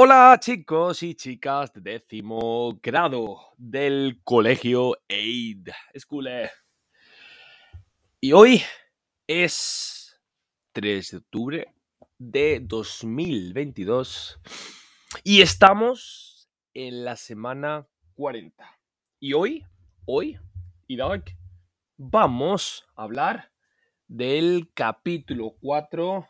Hola chicos y chicas de décimo grado del colegio Aid School. Y hoy es 3 de octubre de 2022 y estamos en la semana 40. Y hoy, hoy, Irak, vamos a hablar del capítulo 4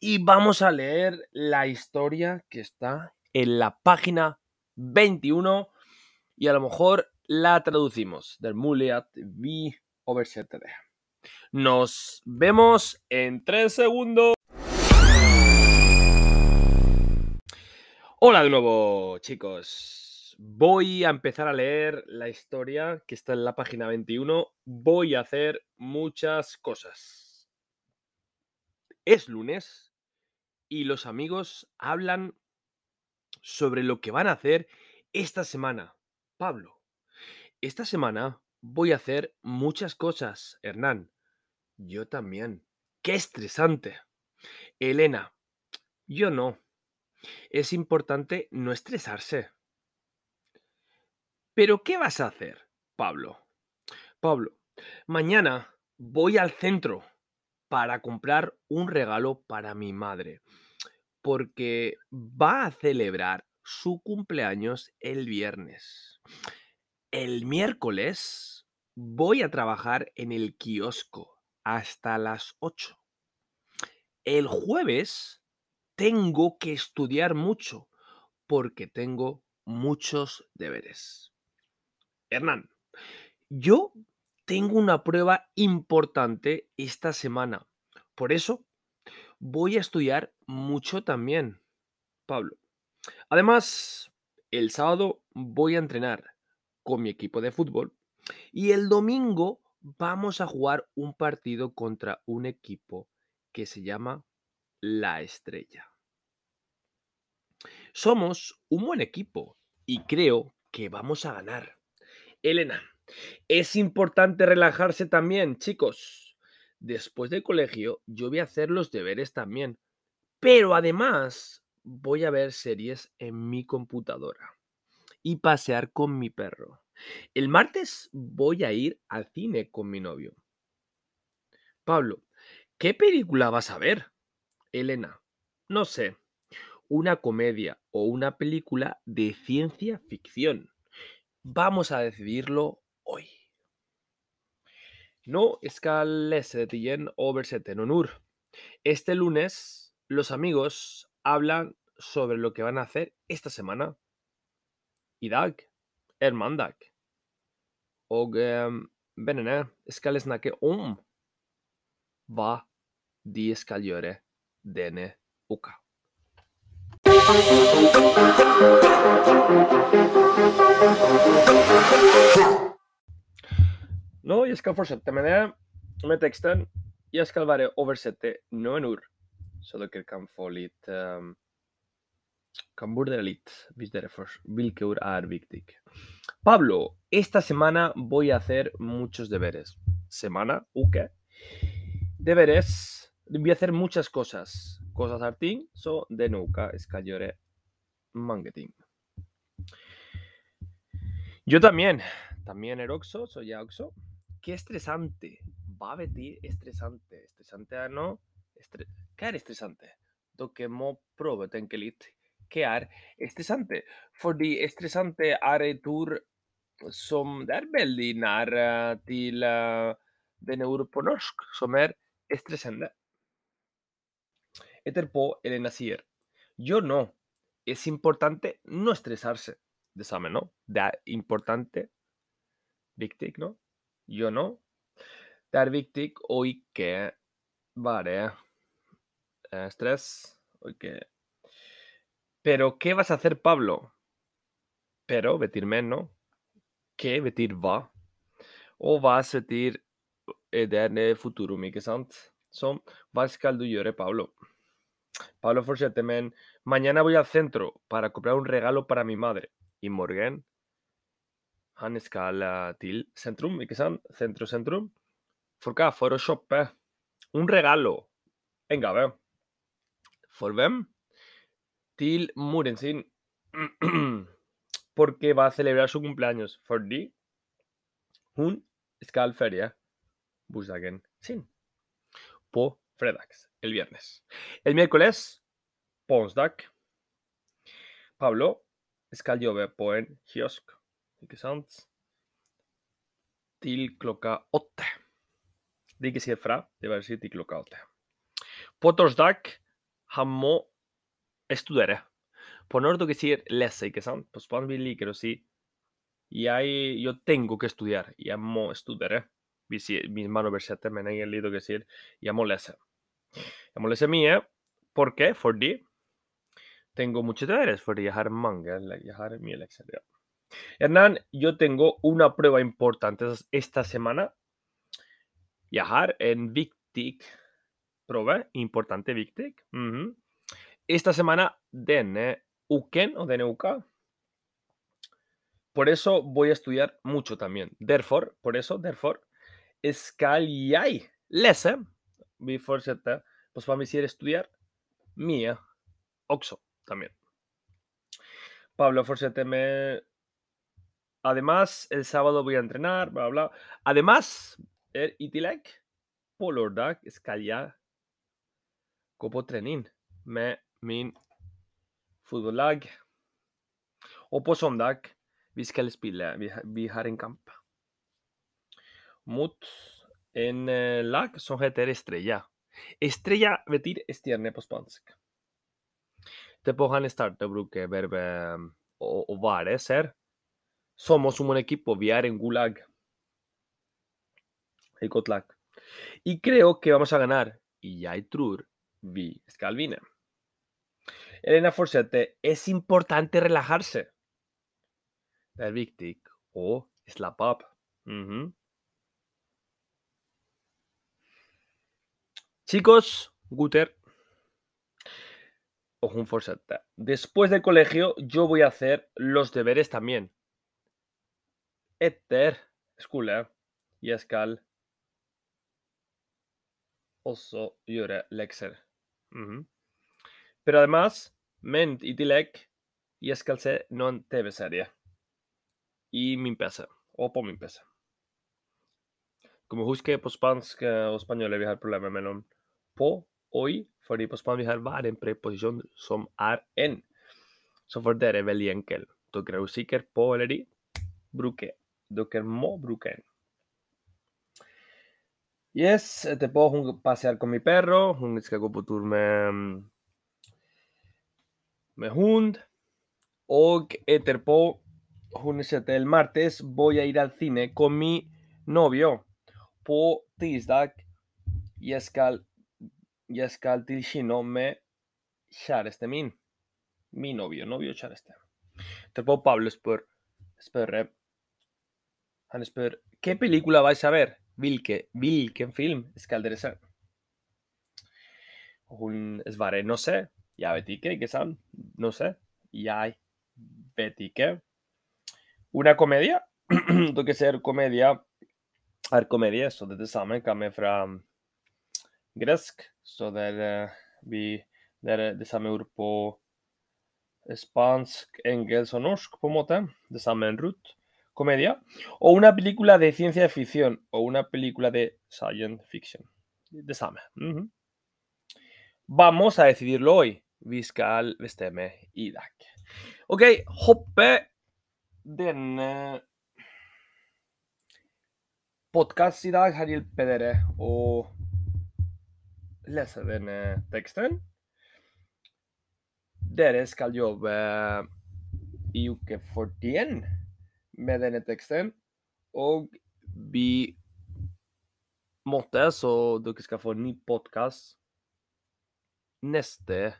y vamos a leer la historia que está en la página 21 y a lo mejor la traducimos del Muliat vi oversättare. Nos vemos en 3 segundos. Hola de nuevo, chicos. Voy a empezar a leer la historia que está en la página 21. Voy a hacer muchas cosas es lunes y los amigos hablan sobre lo que van a hacer esta semana. Pablo, esta semana voy a hacer muchas cosas, Hernán. Yo también. Qué estresante. Elena, yo no. Es importante no estresarse. Pero ¿qué vas a hacer, Pablo? Pablo, mañana voy al centro para comprar un regalo para mi madre, porque va a celebrar su cumpleaños el viernes. El miércoles voy a trabajar en el kiosco hasta las 8. El jueves tengo que estudiar mucho porque tengo muchos deberes. Hernán, yo tengo una prueba importante esta semana. Por eso voy a estudiar mucho también, Pablo. Además, el sábado voy a entrenar con mi equipo de fútbol y el domingo vamos a jugar un partido contra un equipo que se llama La Estrella. Somos un buen equipo y creo que vamos a ganar. Elena, es importante relajarse también, chicos. Después del colegio, yo voy a hacer los deberes también. Pero además, voy a ver series en mi computadora y pasear con mi perro. El martes voy a ir al cine con mi novio. Pablo, ¿qué película vas a ver? Elena, no sé, una comedia o una película de ciencia ficción. Vamos a decidirlo hoy. No skal lese o oversette nonur. Este lunes, los amigos hablan sobre lo que van a hacer esta semana. I dag er mandag. Og eh, vennene skal snakke om hva de skal gjøre denne uka. Nå, jeg skal fortsette med det, med teksten. Jeg skal bare oversette noen ord, så dere kan få litt um, Kan vurdere litt hvis dere først, hvilke ord er viktig. Pablo, esta semana voy a hacer muchos deberes. Semana, uke. Deberes, voy a hacer muchas cosas. Cosas arting, so denne uka skal. Yo también, también eroxo, soy ya oxo. Qué estresante. Va a venir estresante. Estresante ah, no. Estre ¿Qué er estresante? Dere må prøve å tenke litt. Hva er estresante? Fordi estresante er et ord som er veldig nær til uh, denne ordet på norsk, som er stressende. Etterpå Elena sier yo no. Es importante no estresarse. Det samme, no? Det er importante. Viktig, no? Yo no. Det er viktig å ikke være stress Pero ¿qué vas a hacer, Pablo? Pero betyr men, no? ¿Qué betyr hva? Og hva betyr eh, det futurum, ikke sant? Så hva skal du gjøre, Pablo? Pablo fortsetter med en Mañana voy al centro para comprar un regalo para mi madre. I morgen han skal til sentrum, ikke sant? Centro-sentrum. For hva? For å shoppe. Un regalo. En gave. For til moren sin porque va a celebrar su cumpleaños. Fordi hun skal ferie bursdagen sin på fredags, el viernes. El miércoles, på Pablo skal jobbe på en kiosk, ikke sant, til klokka åtte. Det ikke sier fra, det si til klokka åtte. På torsdag, han må studere. På sier lese, ikke sant? På spansk vi liker å si jeg, yo tengo que estudiar, jeg må studere. Vi sier, min man oversetter, men egentlig dere sier jeg må lese. Jeg må lese mye. ¿Por qué? Fordi tengo muchos deberes, fordi jeg har mange, jeg har mye lekser. Hernán, yo tengo una prueba importante esta semana. Jeg har en viktig prøve, importante, -hmm. Esta semana, denne uken o denne uka. Por eso voy a estudiar mucho también. Therefore, por eso, therefore, skal lese. Vi fortsetter. Pues para mí si estudiar, mía, oxo también. Pablo Forsete me... Además, el sábado voy a entrenar, bla, bla. Además, el itilek på lørdag skal jeg gå på trening med min fotballag. Og på søndag vi skal spille Vi, en kamp mot en uh, lag som heter Estrella. Estrella betyr stjerne på spansk. Etterpå han starte å bruke verbet være, ser. Somos un equipo, vi er en god lag. El godt lag. Y creo que vamos a ganar. Y jeg tror vi skal vinne. Elena Forsete, es importante relajarse. Det viktig å slappe av. Mm -hmm. Chicos, Guter, o un forsetta. Después del colegio, yo voy a hacer los deberes también. Etter skole, jeg skal også gjøre lekser. Mm -hmm. Pero además, men i tillegg, jeg skal se noen TV-serie. I min PC. Og på min PC. Como husker på spansk og spanjol vi har problemer mellom på og i, fordi på spansk vi har hver en preposisjon som er en. Så for dere er veldig enkelt. Dere er usikre på eller i, bruke. Dere må bruke en. Yes, etterpå hun pasear con mi perro. Hun skal gå på tur med med hund. Og etterpå hun sier el martes voy a ir al cine con mi novio. På tirsdag jeg skal jeg til kino med kjæresten min. Mi novio, novio kjæreste. Etterpå Pablo spør, spørre Han spør ¿Qué película vais a ver? Hvilke, hvilken film skal dere se? Hun svarer no sé. Jeg vet ikke, ikke sant? No sé. Jeg vet ikke. Una comedia? Dere ser comedia er komedie, så det er samme kommer fra mm, gresk. Så det er eh, vi Det er det eh, samme ord på spansk, engelsk og norsk, på en måte. Det samme en root. Comedia. O una película de ciencia ficción. O una película de science fiction. Det samme. Mm -hmm. Vamos a decidirlo hoy. Vi skal bestemme i dag. OK, hoppe denne podkast i dag har hjulpet dere å lese denne teksten. Dere skal jobbe i uke 41 med denne teksten. Og vi måtte, så dere skal få en ny neste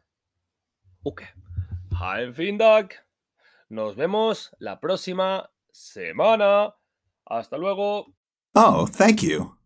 uke. Ha en fin dag. Nos vemos la próxima semana. Hasta luego. Oh, thank you.